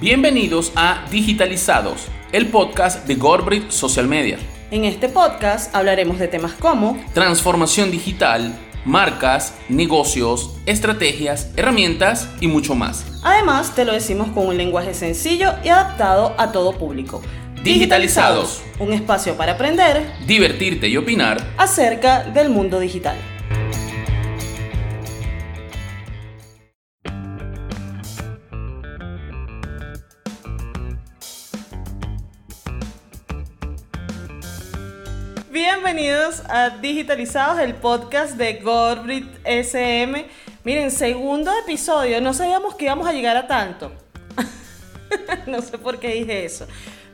Bienvenidos a Digitalizados, el podcast de Gorbrit Social Media. En este podcast hablaremos de temas como transformación digital, marcas, negocios, estrategias, herramientas y mucho más. Además, te lo decimos con un lenguaje sencillo y adaptado a todo público. Digitalizados, un espacio para aprender, divertirte y opinar acerca del mundo digital. Bienvenidos a Digitalizados, el podcast de Gorbrit SM. Miren, segundo episodio, no sabíamos que íbamos a llegar a tanto. no sé por qué dije eso.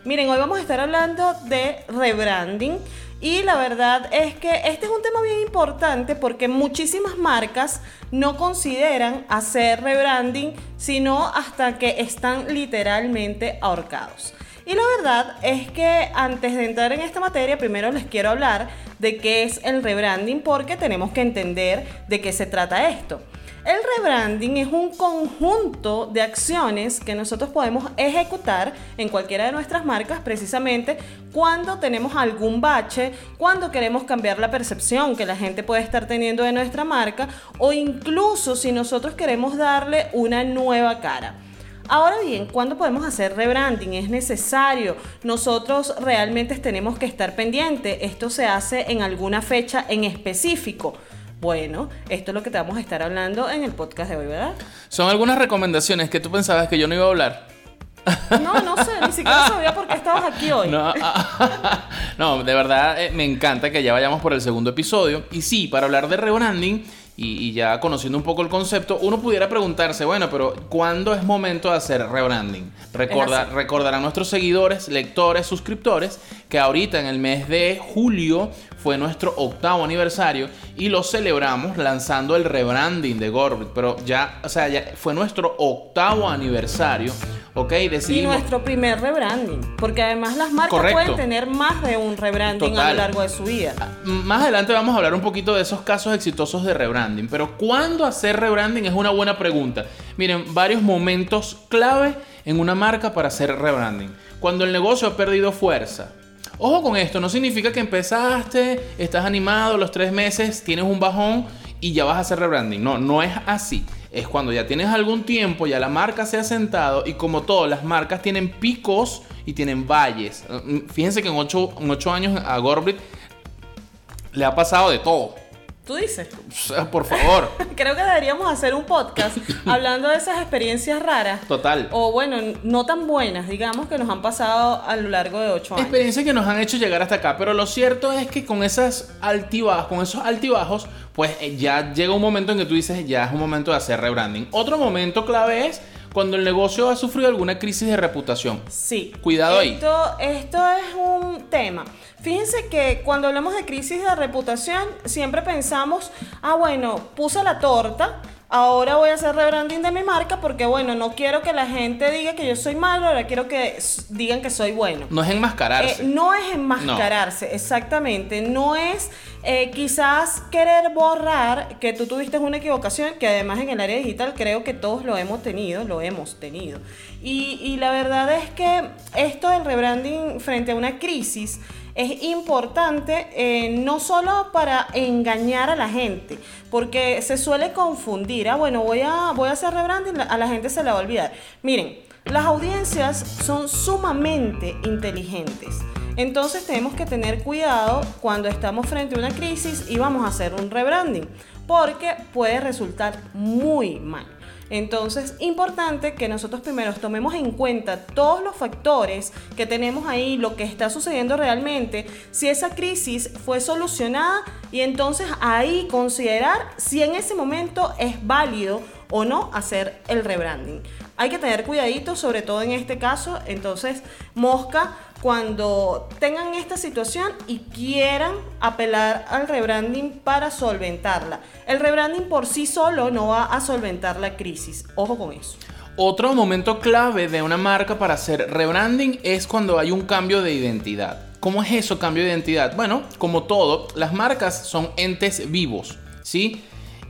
Miren, hoy vamos a estar hablando de rebranding y la verdad es que este es un tema bien importante porque muchísimas marcas no consideran hacer rebranding sino hasta que están literalmente ahorcados. Y la verdad es que antes de entrar en esta materia, primero les quiero hablar de qué es el rebranding porque tenemos que entender de qué se trata esto. El rebranding es un conjunto de acciones que nosotros podemos ejecutar en cualquiera de nuestras marcas precisamente cuando tenemos algún bache, cuando queremos cambiar la percepción que la gente puede estar teniendo de nuestra marca o incluso si nosotros queremos darle una nueva cara. Ahora bien, ¿cuándo podemos hacer rebranding? Es necesario. Nosotros realmente tenemos que estar pendientes. Esto se hace en alguna fecha en específico. Bueno, esto es lo que te vamos a estar hablando en el podcast de hoy, ¿verdad? Son algunas recomendaciones que tú pensabas que yo no iba a hablar. No, no sé, ni siquiera sabía por qué estabas aquí hoy. No, de verdad eh, me encanta que ya vayamos por el segundo episodio. Y sí, para hablar de rebranding y, ya conociendo un poco el concepto, uno pudiera preguntarse, bueno, pero ¿cuándo es momento de hacer rebranding? Recordar, recordar a nuestros seguidores, lectores, suscriptores, que ahorita en el mes de julio fue nuestro octavo aniversario y lo celebramos lanzando el rebranding de Gorbit. Pero ya, o sea, ya fue nuestro octavo aniversario. ¿ok? Decidimos... Y nuestro primer rebranding, porque además las marcas pueden tener más de un rebranding a lo largo de su vida. Más adelante vamos a hablar un poquito de esos casos exitosos de rebranding, pero ¿cuándo hacer rebranding? Es una buena pregunta. Miren, varios momentos clave en una marca para hacer rebranding. Cuando el negocio ha perdido fuerza, Ojo con esto, no significa que empezaste, estás animado, los tres meses tienes un bajón y ya vas a hacer rebranding. No, no es así. Es cuando ya tienes algún tiempo, ya la marca se ha sentado y como todas las marcas tienen picos y tienen valles. Fíjense que en ocho, en ocho años a Gorbrit le ha pasado de todo. Tú dices. Por favor. Creo que deberíamos hacer un podcast hablando de esas experiencias raras. Total. O bueno, no tan buenas, digamos, que nos han pasado a lo largo de ocho años. Experiencias que nos han hecho llegar hasta acá. Pero lo cierto es que con esas altibajos, con esos altibajos, pues eh, ya llega un momento en que tú dices, ya es un momento de hacer rebranding. Otro momento clave es cuando el negocio ha sufrido alguna crisis de reputación. Sí. Cuidado ahí. Esto es un tema. Fíjense que cuando hablamos de crisis de reputación, siempre pensamos, ah, bueno, puse la torta, ahora voy a hacer rebranding de mi marca porque, bueno, no quiero que la gente diga que yo soy malo, ahora quiero que digan que soy bueno. No es enmascararse. Eh, no es enmascararse, exactamente. No es eh, quizás querer borrar que tú tuviste una equivocación, que además en el área digital creo que todos lo hemos tenido, lo hemos tenido. Y, y la verdad es que esto del rebranding frente a una crisis, es importante eh, no solo para engañar a la gente, porque se suele confundir, ah, bueno, voy a, voy a hacer rebranding, a la gente se le va a olvidar. Miren, las audiencias son sumamente inteligentes. Entonces tenemos que tener cuidado cuando estamos frente a una crisis y vamos a hacer un rebranding, porque puede resultar muy mal. Entonces, importante que nosotros primero tomemos en cuenta todos los factores que tenemos ahí, lo que está sucediendo realmente, si esa crisis fue solucionada y entonces ahí considerar si en ese momento es válido o no hacer el rebranding. Hay que tener cuidadito, sobre todo en este caso. Entonces, Mosca cuando tengan esta situación y quieran apelar al rebranding para solventarla. El rebranding por sí solo no va a solventar la crisis. Ojo con eso. Otro momento clave de una marca para hacer rebranding es cuando hay un cambio de identidad. ¿Cómo es eso, cambio de identidad? Bueno, como todo, las marcas son entes vivos, ¿sí?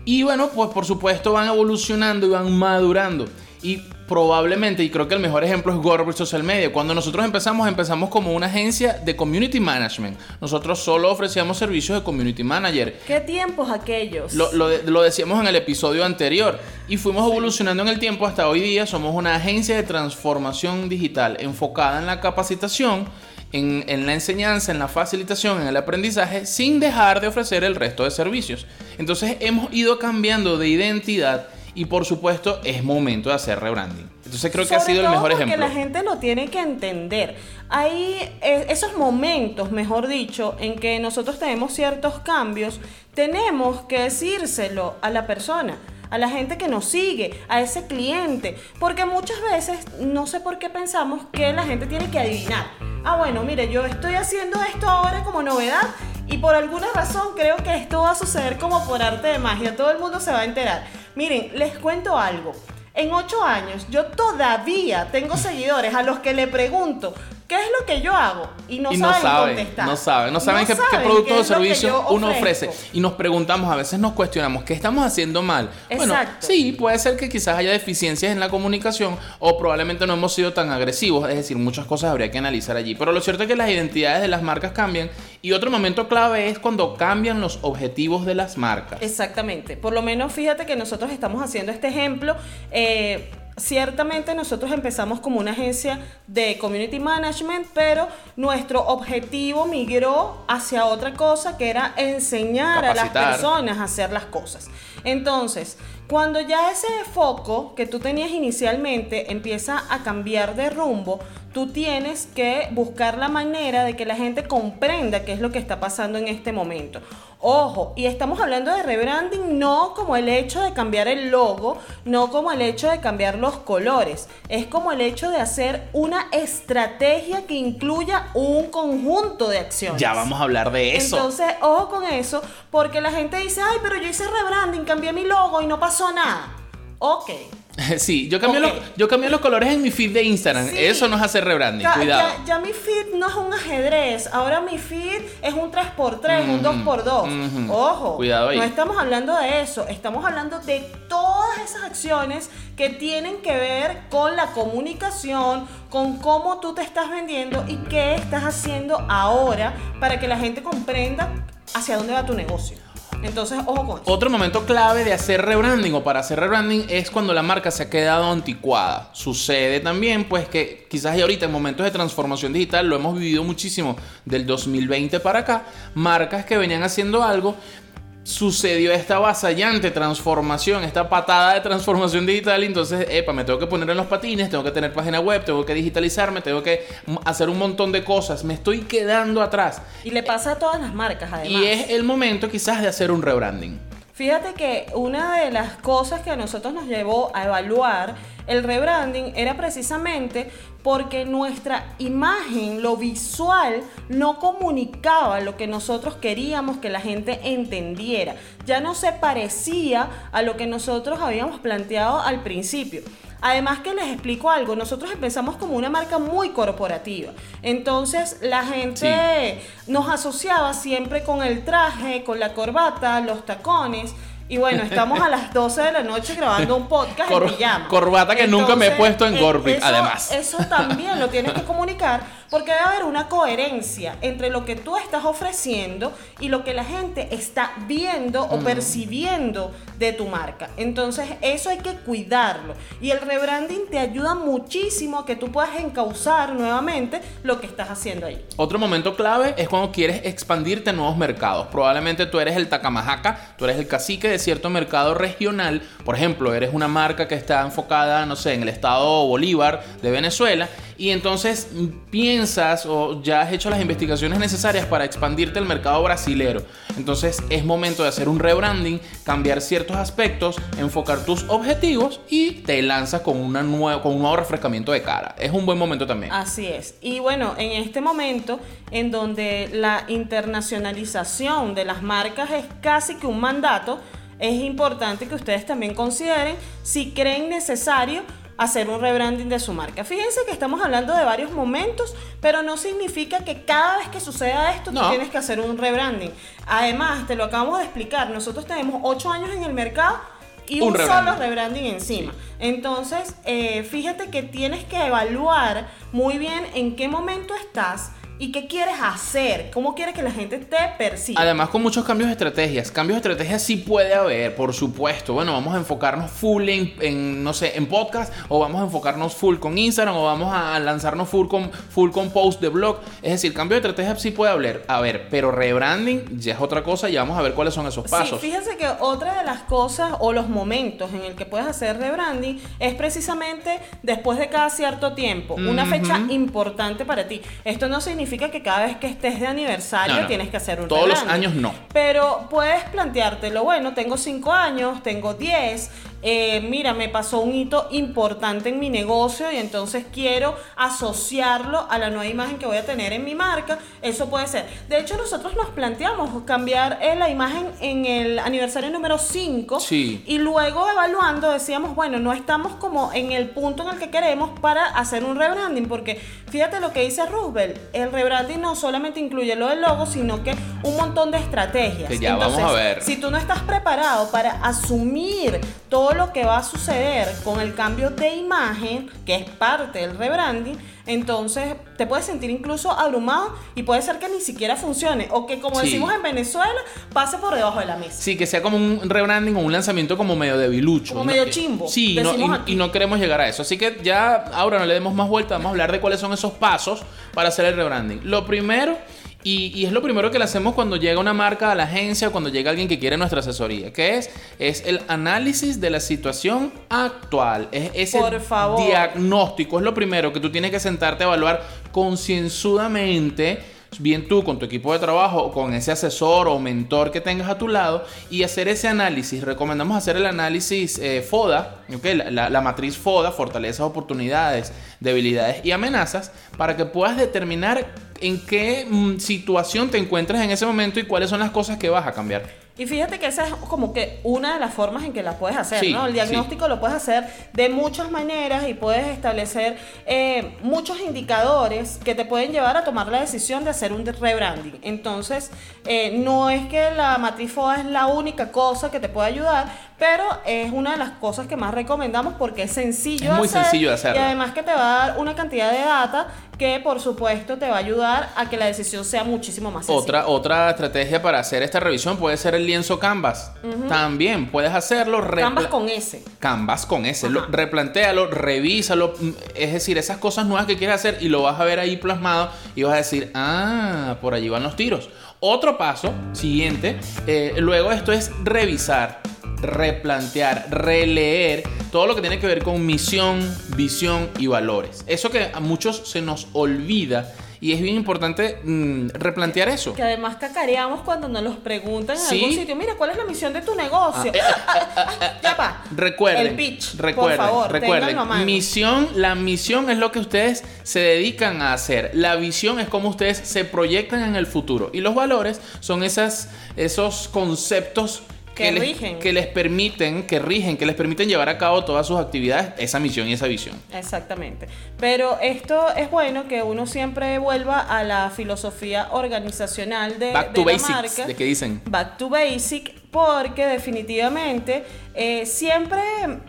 Y bueno, pues por supuesto van evolucionando y van madurando. Y probablemente, y creo que el mejor ejemplo es Gorbridge Social Media. Cuando nosotros empezamos, empezamos como una agencia de community management. Nosotros solo ofrecíamos servicios de community manager. ¿Qué tiempos aquellos? Lo, lo, decíamos en el episodio anterior. Y fuimos evolucionando en el tiempo hasta hoy día. Somos una agencia de transformación digital enfocada en la capacitación. En, en, la enseñanza, en la facilitación, en el aprendizaje, sin dejar de ofrecer el resto de servicios. Entonces hemos ido cambiando de identidad y por supuesto, es momento de hacer rebranding. Entonces creo que ha sido el mejor ejemplo. Porque la gente lo tiene que entender. Hay eh, esos momentos, mejor dicho, en que nosotros tenemos ciertos cambios, tenemos que decírselo a la persona a la gente que nos sigue, a ese cliente, porque muchas veces no sé por qué pensamos que la gente tiene que adivinar. Ah, bueno, mire, yo estoy haciendo esto ahora como novedad y por alguna razón creo que esto va a suceder como por arte de magia, todo el mundo se va a enterar. Miren, les cuento algo. En ocho años yo todavía tengo seguidores a los que le pregunto, ¿Qué es lo que yo hago? Y no, saben, contestar. No saben, no saben, qué, producto o servicio uno ofrece. Y nos preguntamos, a veces nos cuestionamos, ¿qué estamos haciendo mal? Bueno, sí, puede ser que quizás haya deficiencias en la comunicación o probablemente no hemos sido tan agresivos. Es decir, muchas cosas habría que analizar allí. Pero lo cierto es que las identidades de las marcas cambian. Y otro momento clave es cuando cambian los objetivos de las marcas. Exactamente. Por lo menos fíjate que nosotros estamos haciendo este ejemplo. Eh, Ciertamente nosotros empezamos como una agencia de community management, pero nuestro objetivo migró hacia otra cosa que era enseñar a las personas a hacer las cosas. Entonces, cuando ya ese foco que tú tenías inicialmente empieza a cambiar de rumbo, tú tienes que buscar la manera de que la gente comprenda qué es lo que está pasando en este momento. Ojo, y estamos hablando de rebranding no como el hecho de cambiar el logo, no como el hecho de cambiar los colores, es como el hecho de hacer una estrategia que incluya un conjunto de acciones. Ya vamos a hablar de eso. Entonces, ojo con eso, porque la gente dice, ay, pero yo hice rebranding, cambié mi logo y no pasó nada. Ok. Sí, yo cambié, los, yo cambié los colores en mi feed de Instagram. Eso nos hace rebranding. cuidado. Ya, mi feed no es un ajedrez. Ahora mi feed es un 3x3, un 2x2. Ojo. Cuidado ahí. No estamos hablando de eso. Estamos hablando de todas esas acciones que tienen que ver con la comunicación, con cómo tú te estás vendiendo y qué estás haciendo ahora para que la gente comprenda hacia dónde va tu negocio. Entonces, ojo con Otro momento clave de hacer rebranding o para hacer rebranding es cuando la marca se ha quedado anticuada. Sucede también, pues, que quizás y ahorita en momentos de transformación digital lo hemos vivido muchísimo del 2020 para acá. Marcas que venían haciendo algo, sucedió esta vasallante transformación, esta patada de transformación digital. entonces, epa, me tengo que poner en los patines, tengo que tener página web, tengo que digitalizarme, tengo que hacer un montón de cosas. Me estoy quedando atrás. Y le pasa a todas las marcas, además. Y es el momento quizás de hacer un rebranding. Fíjate que una de las cosas que a nosotros nos llevó a evaluar el rebranding era precisamente porque nuestra imagen, lo visual, no comunicaba lo que nosotros queríamos que la gente entendiera. Ya no se parecía a lo que nosotros habíamos planteado al principio. Además que les explico algo, nosotros empezamos como una marca muy corporativa. Entonces la gente nos asociaba siempre con el traje, con la corbata, los tacones. Y bueno, estamos a las 12 de la noche grabando un podcast en pijama. Corbata que nunca me he puesto en Gorbit, además. Eso también lo tienes que comunicar porque debe haber una coherencia entre lo que tú estás ofreciendo y lo que la gente está viendo o mm. percibiendo de tu marca. Entonces, eso hay que cuidarlo. Y el rebranding te ayuda muchísimo a que tú puedas encauzar nuevamente lo que estás haciendo ahí. Otro momento clave es cuando quieres expandirte a nuevos mercados. Probablemente tú eres el Takamajaca, tú eres el cacique de cierto mercado regional. Por ejemplo, eres una marca que está enfocada, no sé, en el estado Bolívar de Venezuela y entonces piensas o ya has hecho las investigaciones necesarias para expandirte al mercado brasilero. Entonces es momento de hacer un rebranding, cambiar ciertos aspectos, enfocar tus objetivos y te lanzas con, una nueva, con un nuevo refrescamiento de cara. Es un buen momento también. Así es. Y bueno, en este momento en donde la internacionalización de las marcas es casi que un mandato, es importante que ustedes también consideren si creen necesario hacer un rebranding de su marca. Fíjense que estamos hablando de varios momentos, pero no significa que cada vez que suceda esto tú tienes que hacer un rebranding. Además, te lo acabamos de explicar, nosotros tenemos 8 años en el mercado y un, solo rebranding encima. Entonces, eh, fíjate que tienes que evaluar muy bien en qué momento estás ¿Y qué quieres hacer? ¿Cómo quieres que la gente te perciba? Además, con muchos cambios de estrategias. Cambios de estrategias sí puede haber, por supuesto. Bueno, vamos a enfocarnos full en, no sé, en podcast, o vamos a enfocarnos full con Instagram, o vamos a lanzarnos full con, full con post de blog. Es decir, cambio de estrategia sí puede haber, a ver, pero rebranding ya es otra cosa y vamos a ver cuáles son esos pasos. Sí, fíjense que otra de las cosas o los momentos en el que puedes hacer rebranding es precisamente después de cada cierto tiempo, una fecha importante para ti. Esto no significa significa que cada vez que estés de aniversario tienes que hacer un Todos los años no. Pero puedes planteártelo, bueno, tengo 5 años, tengo 10, eh, mira, me pasó un hito importante en mi negocio y entonces quiero asociarlo a la nueva imagen que voy a tener en mi marca. Eso puede ser. De hecho, nosotros nos planteamos cambiar eh, la imagen en el aniversario número 5 sí. y luego evaluando decíamos, bueno, no estamos como en el punto en el que queremos para hacer un rebranding, porque fíjate lo que dice Roosevelt, el rebranding no solamente incluye lo del logo, sino que un montón de estrategias. Que ya vamos a ver. Si tú no estás preparado para asumir todo lo que va a suceder con el cambio de imagen, que es parte del rebranding, entonces te puedes sentir incluso abrumado y puede ser que ni siquiera funcione o que como decimos en Venezuela pase por debajo de la mesa. Sí, que sea como un rebranding o un lanzamiento como medio debilucho. Como medio chimbo. Sí, y, no queremos llegar a eso. Así que ya ahora no le demos más vuelta, vamos a hablar de cuáles son esos pasos para hacer el rebranding. Lo primero y, es lo primero que le hacemos cuando llega una marca a la agencia o cuando llega alguien que quiere nuestra asesoría. ¿Qué es? Es el análisis de la situación actual. Es ese diagnóstico. Es lo primero que tú tienes que sentarte a evaluar concienzudamente bien tú con tu equipo de trabajo con ese asesor o mentor que tengas a tu lado y hacer ese análisis. Recomendamos hacer el análisis eh, FODA, la, la, matriz FODA, fortalezas, oportunidades, debilidades y amenazas, para que puedas determinar en qué mm, situación te encuentras en ese momento y cuáles son las cosas que vas a cambiar. Y fíjate que esa es como que una de las formas en que la puedes hacer, ¿no? El diagnóstico lo puedes hacer de muchas maneras y puedes establecer eh, muchos indicadores que te pueden llevar a tomar la decisión de hacer un rebranding. Entonces, eh, no es que la matriz FODA es la única cosa que te puede ayudar, pero es una de las cosas que más recomendamos porque es sencillo. Es muy sencillo de hacerlo. Y además que te va a dar una cantidad de data que por supuesto te va a ayudar a que la decisión sea muchísimo más sencilla. Otra, otra estrategia para hacer esta revisión puede ser el lienzo Canvas. También puedes hacerlo. Canvas con S. Canvas con S. Lo, replantéalo, revísalo. Mm, es decir, esas cosas nuevas que quieres hacer y lo vas a ver ahí plasmado y vas a decir, ah, por allí van los tiros. Otro paso, siguiente, eh, luego esto es revisar replantear, releer todo lo que tiene que ver con misión, visión y valores. Eso que a muchos se nos olvida y es bien importante mm, replantear eso. Que además cacareamos cuando nos los preguntan en algún sitio. Mira, ¿cuál es la misión de tu negocio? Ah, eh, ah, ah, ya va. Recuerden. El pitch. Recuerden. Por favor, recuerden. Misión, la misión es lo que ustedes se dedican a hacer. La visión es cómo ustedes se proyectan en el futuro. Y los valores son esas, esos conceptos que, les, que les permiten, que rigen, que les permiten llevar a cabo todas sus actividades, esa misión y esa visión. Exactamente. Pero esto es bueno que uno siempre vuelva a la filosofía organizacional de, Back to basics, ¿De qué dicen? Back to basic, porque definitivamente eh, siempre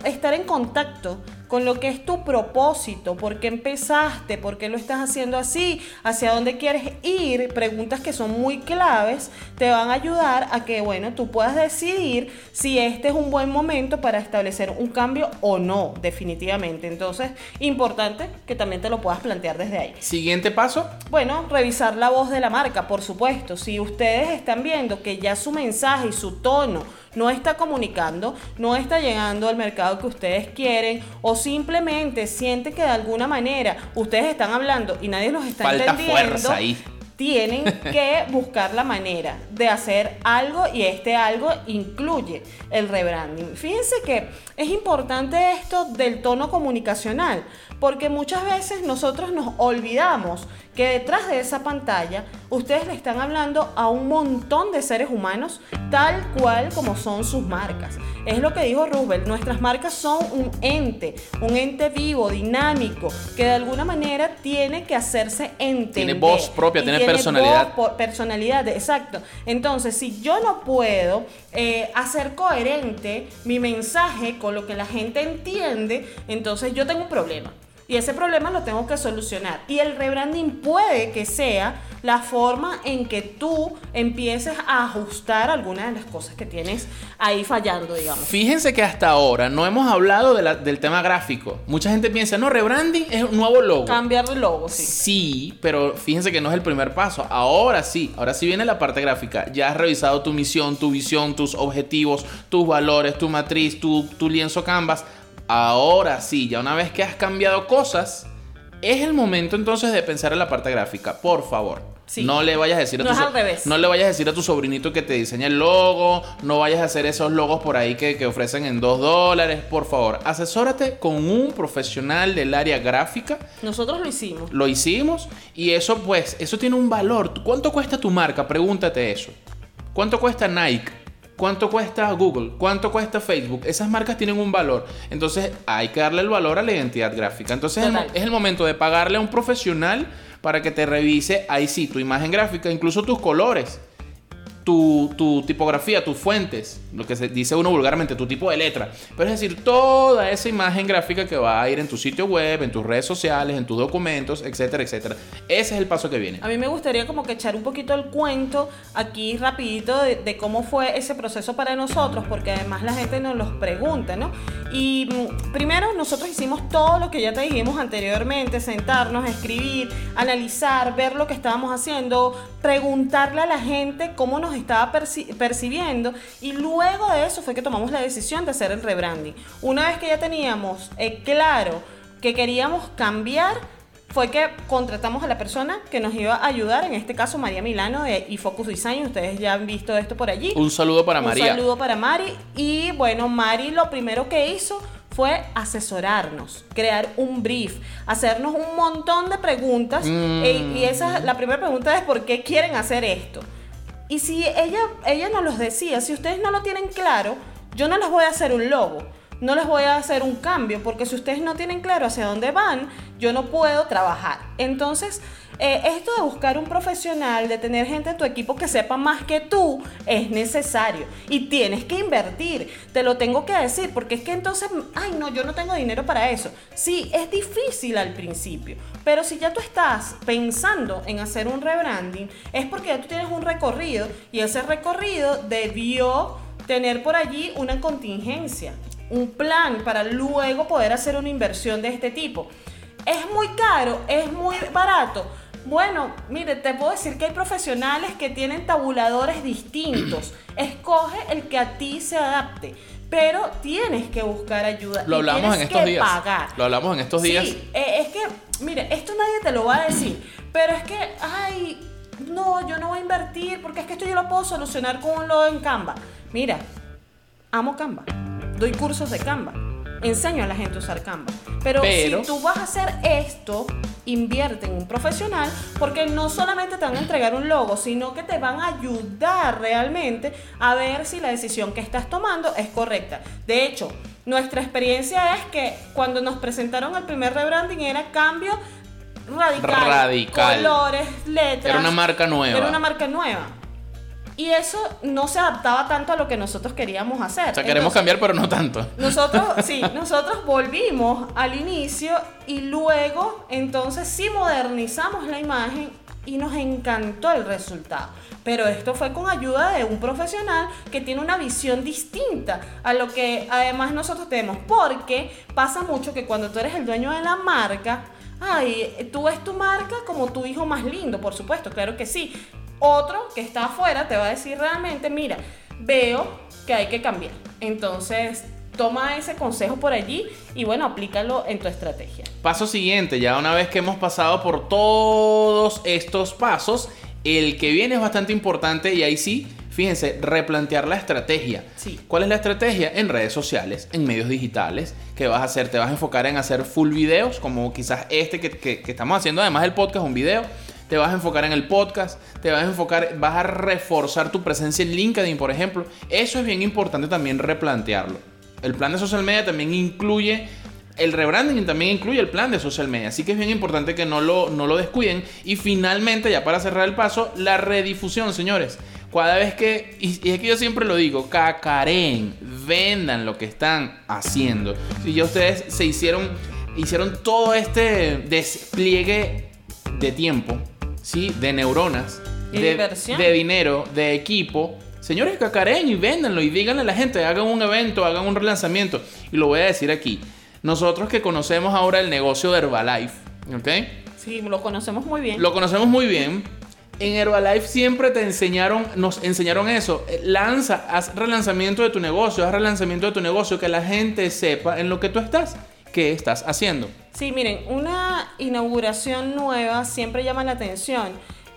estar en contacto con lo que es tu propósito, por qué empezaste, por qué lo estás haciendo así, hacia dónde quieres ir, preguntas que son muy claves, te van a ayudar a que, bueno, tú puedas decidir si este es un buen momento para establecer un cambio o no, definitivamente. Entonces, importante que también te lo puedas plantear desde ahí. Siguiente paso. Bueno, revisar la voz de la marca, por supuesto. Si ustedes están viendo que ya su mensaje y su tono no está comunicando, no está llegando al mercado que ustedes quieren o simplemente sienten que de alguna manera ustedes están hablando y nadie los está Falta entendiendo. Fuerza ahí. Tienen que buscar la manera de hacer algo y este algo incluye el rebranding. Fíjense que es importante esto del tono comunicacional, porque muchas veces nosotros nos olvidamos que detrás de esa pantalla ustedes le están hablando a un montón de seres humanos tal cual como son sus marcas. Es lo que dijo Roosevelt, nuestras marcas son un ente, un ente vivo, dinámico, que de alguna manera tiene que hacerse entender. Tiene voz propia, tiene, personalidad. personalidad, exacto. Entonces, si yo no puedo eh, hacer coherente mi mensaje con lo que la gente entiende, entonces yo tengo un problema. Y ese problema lo tengo que solucionar. Y el rebranding puede que sea la forma en que tú empieces a ajustar algunas de las cosas que tienes ahí fallando, digamos. Fíjense que hasta ahora no hemos hablado del tema gráfico. Mucha gente piensa, no, rebranding es un nuevo logo. Cambiar de logo, sí. Sí, pero fíjense que no es el primer paso. Ahora sí, ahora sí viene la parte gráfica. Ya has revisado tu misión, tu visión, tus objetivos, tus valores, tu matriz, tu, tu lienzo Canvas Ahora sí, ya una vez que has cambiado cosas, es el momento entonces de pensar en la parte gráfica. Por favor. No le vayas a decir a no tu no le vayas a decir a tu sobrinito que te diseñe el logo, no vayas a hacer esos logos por ahí que, que ofrecen en 2 dólares, por favor, asesórate con un profesional del área gráfica. Nosotros lo hicimos. Lo hicimos y eso pues, eso tiene un valor. ¿Cuánto cuesta tu marca? Pregúntate eso. ¿Cuánto cuesta Nike? ¿Cuánto cuesta Google? ¿Cuánto cuesta Facebook? Esas marcas tienen un valor. Entonces hay que darle el valor a la identidad gráfica. Entonces es el momento de pagarle a un profesional para que te revise ahí sí tu imagen gráfica, incluso tus colores tu, tipografía, tus fuentes, lo que se dice uno vulgarmente, tu tipo de letra. Pero es decir, toda esa imagen gráfica que va a ir en tu sitio web, en tus redes sociales, en tus documentos, etcétera, etcétera. Ese es el paso que viene. A mí me gustaría como que echar un poquito el cuento aquí rapidito de, cómo fue ese proceso para nosotros, porque además la gente nos los pregunta, ¿no? Y mm, primero nosotros hicimos todo lo que ya te dijimos anteriormente, sentarnos, escribir, analizar, ver lo que estábamos haciendo, preguntarle a la gente cómo nos estaba percibiendo y luego de eso fue que tomamos la decisión de hacer el rebranding. Una vez que ya teníamos eh, claro que queríamos cambiar, fue que contratamos a la persona que nos iba a ayudar, en este caso María Milano de iFocus Design, ustedes ya han visto esto por allí. Un saludo para María. Un saludo para Mari y bueno, Mari lo primero que hizo fue asesorarnos, crear un brief, hacernos un montón de preguntas mm. e, y esa la primera pregunta es ¿por qué quieren hacer esto? Y si ella, ella nos los decía, si ustedes no lo tienen claro, yo no les voy a hacer un logo, no les voy a hacer un cambio, porque si ustedes no tienen claro hacia dónde van, yo no puedo trabajar. Entonces, eh, esto de buscar un profesional, de tener gente en tu equipo que sepa más que tú, es necesario. Y tienes que invertir, te lo tengo que decir, porque es que entonces, ay no, yo no tengo dinero para eso. Sí, es difícil al principio, pero si ya tú estás pensando en hacer un rebranding, es porque ya tú tienes un recorrido y ese recorrido debió tener por allí una contingencia, un plan para luego poder hacer una inversión de este tipo. Es muy caro, es muy barato bueno, mire, te puedo decir que hay profesionales que tienen tabuladores distintos. Escoge el que a ti se adapte. Pero tienes que buscar ayuda. Lo hablamos en estos días. Pagar. Lo hablamos en estos días. Sí, eh, es que, mire, esto nadie te lo va a decir. Pero es que, ay, no, yo no voy a invertir porque es que esto yo lo puedo solucionar con un logo en Canva. Mira, amo Canva. Doy cursos de Canva enseño a la gente a usar Canva. Pero, si tú vas a hacer esto, invierte en un profesional porque no solamente te van a entregar un logo, sino que te van a ayudar realmente a ver si la decisión que estás tomando es correcta. De hecho, nuestra experiencia es que cuando nos presentaron el primer rebranding era cambio radical, radical. colores, letras. Era una marca nueva. Era una marca nueva. Y eso no se adaptaba tanto a lo que nosotros queríamos hacer. O sea, queremos cambiar, pero no tanto. Nosotros, sí, nosotros volvimos al inicio y luego entonces sí modernizamos la imagen y nos encantó el resultado. Pero esto fue con ayuda de un profesional que tiene una visión distinta a lo que además nosotros tenemos. Porque pasa mucho que cuando tú eres el dueño de la marca, ay, tú ves tu marca como tu hijo más lindo, por supuesto, claro que sí. Otro que está afuera te va a decir realmente, mira, veo que hay que cambiar. Entonces, toma ese consejo por allí y bueno, aplícalo en tu estrategia. Paso siguiente, ya una vez que hemos pasado por todos estos pasos, el que viene es bastante importante y ahí sí, Fíjense, replantear la estrategia. Sí. ¿Cuál es la estrategia? En redes sociales, en medios digitales. ¿Qué vas a hacer? ¿Te vas a enfocar en hacer full videos? Como quizás este que, que, que estamos haciendo, además del podcast, un video te vas a enfocar en el podcast, te vas a enfocar, vas a reforzar tu presencia en LinkedIn, por ejemplo. Eso es bien importante también replantearlo. El plan de social media también incluye el rebranding también incluye el plan de social media, así que es bien importante que no lo, no lo descuiden. Y finalmente, ya para cerrar el paso, la redifusión, señores. Cada vez que, y, es que yo siempre lo digo, cacaren, vendan lo que están haciendo. Si ya ustedes se hicieron, hicieron todo este despliegue de tiempo, ¿sí? de neuronas, de, de dinero, de equipo, Señores, cacaren y véndanlo y díganle a la gente, hagan un evento, hagan un relanzamiento. Y lo voy a decir aquí. Nosotros que conocemos ahora el negocio de Herbalife, ¿ok? Sí, lo conocemos muy bien. Lo conocemos muy bien. En Herbalife siempre te enseñaron, nos enseñaron eso. Lanza, haz relanzamiento de tu negocio, haz relanzamiento de tu negocio, que la gente sepa en lo que tú estás, qué estás haciendo. Sí, miren, una inauguración nueva siempre llama la atención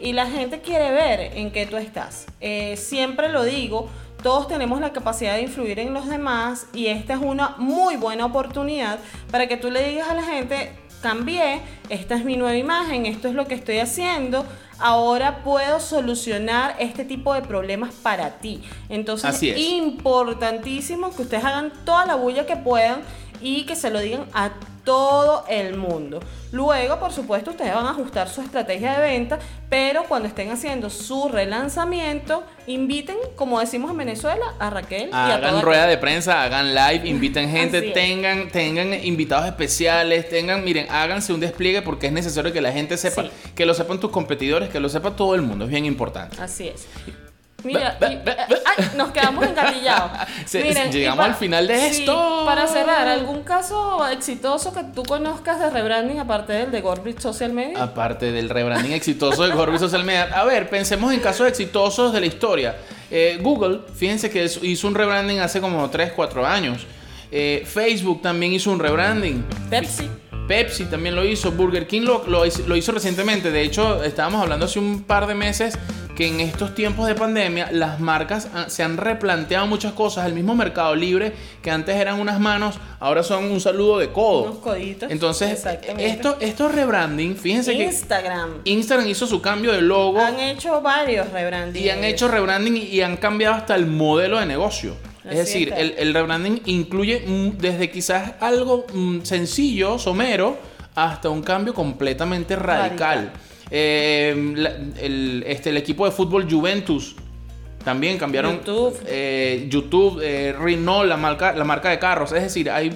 y la gente quiere ver en qué tú estás. Eh, siempre lo digo, todos tenemos la capacidad de influir en los demás y esta es una muy buena oportunidad para que tú le digas a la gente, cambié, esta es mi nueva imagen, esto es lo que estoy haciendo, ahora puedo solucionar este tipo de problemas para ti. Entonces es importantísimo que ustedes hagan toda la bulla que puedan y que se lo digan a todo el mundo. Luego, por supuesto, ustedes van a ajustar su estrategia de venta, pero cuando estén haciendo su relanzamiento, inviten, como decimos en Venezuela, a Raquel. Hagan rueda de prensa, hagan live, inviten gente, tengan, tengan invitados especiales, tengan, miren, háganse un despliegue porque es necesario que la gente sepa, que lo sepan tus competidores, que lo sepa todo el mundo, es bien importante. Así es. Mira, nos quedamos engatillados. llegamos al final de esto. Para cerrar, ¿algún caso exitoso que tú conozcas de rebranding aparte del de Gorbit Social Media? Aparte del rebranding exitoso de Gorbit Social Media. A ver, pensemos en casos exitosos de la historia. Eh, Google, fíjense que hizo un rebranding hace como 3, 4 años. Eh, Facebook también hizo un rebranding. Pepsi. Pepsi también lo hizo, Burger King lo, lo, hizo recientemente. De hecho, estábamos hablando hace un par de meses que en estos tiempos de pandemia las marcas se han replanteado muchas cosas. El mismo Mercado Libre, que antes eran unas manos, ahora son un saludo de codo. Unos coditos. Entonces, esto, esto rebranding, fíjense que Instagram. Instagram hizo su cambio de logo. Han hecho varios rebranding. Y han hecho rebranding y han cambiado hasta el modelo de negocio. es decir, el, rebranding incluye desde quizás algo mm, sencillo, somero, hasta un cambio completamente radical. Eh, el, este, el equipo de fútbol Juventus también cambiaron YouTube, eh, YouTube eh, Renault, la marca, la marca de carros. Es decir, hay,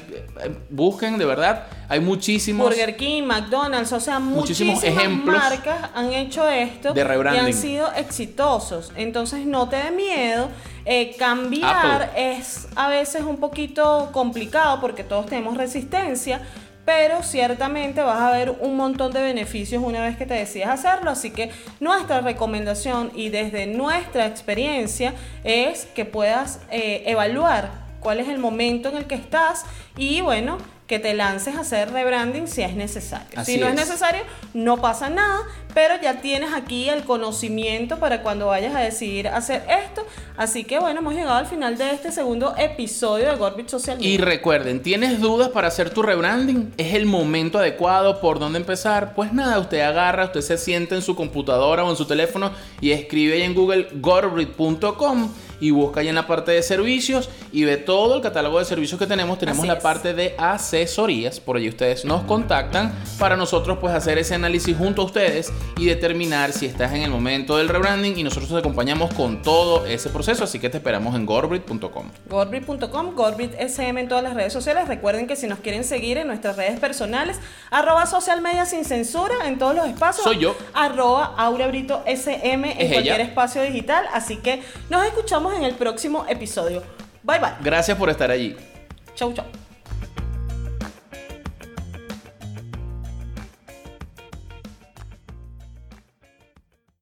busquen de verdad, hay muchísimos. Burger King, McDonald's, o sea, muchísimos ejemplos marcas han hecho esto de y han sido exitosos. Entonces, no te dé miedo. cambiar es a veces un poquito complicado porque todos tenemos resistencia pero ciertamente vas a ver un montón de beneficios una vez que te decidas hacerlo. Así que nuestra recomendación y desde nuestra experiencia es que puedas eh, evaluar cuál es el momento en el que estás y bueno, que te lances a hacer rebranding si es necesario. si no es. necesario, no pasa nada, pero ya tienes aquí el conocimiento para cuando vayas a decidir hacer esto. Así que bueno, hemos llegado al final de este segundo episodio de Gorbit Social Media. Y recuerden, ¿tienes dudas para hacer tu rebranding? ¿Es el momento adecuado? ¿Por dónde empezar? Pues nada, usted agarra, usted se siente en su computadora o en su teléfono y escribe ahí en Google gorbit.com y busca ahí en la parte de servicios y ve todo el catálogo de servicios que tenemos. Tenemos la parte de asesorías, por allí ustedes nos contactan para nosotros pues hacer ese análisis junto a ustedes y determinar si estás en el momento del rebranding y nosotros te acompañamos con todo ese proceso, así que te esperamos en gorbrit.com. Gorbrit.com, Gorbrit SM en todas las redes sociales. Recuerden que si nos quieren seguir en nuestras redes personales, arroba social media sin censura en todos los espacios. Soy yo. Arroba Aura Brito SM en cualquier espacio digital. Así que nos escuchamos en el próximo episodio. Bye bye. Gracias por estar allí. Chau, chau.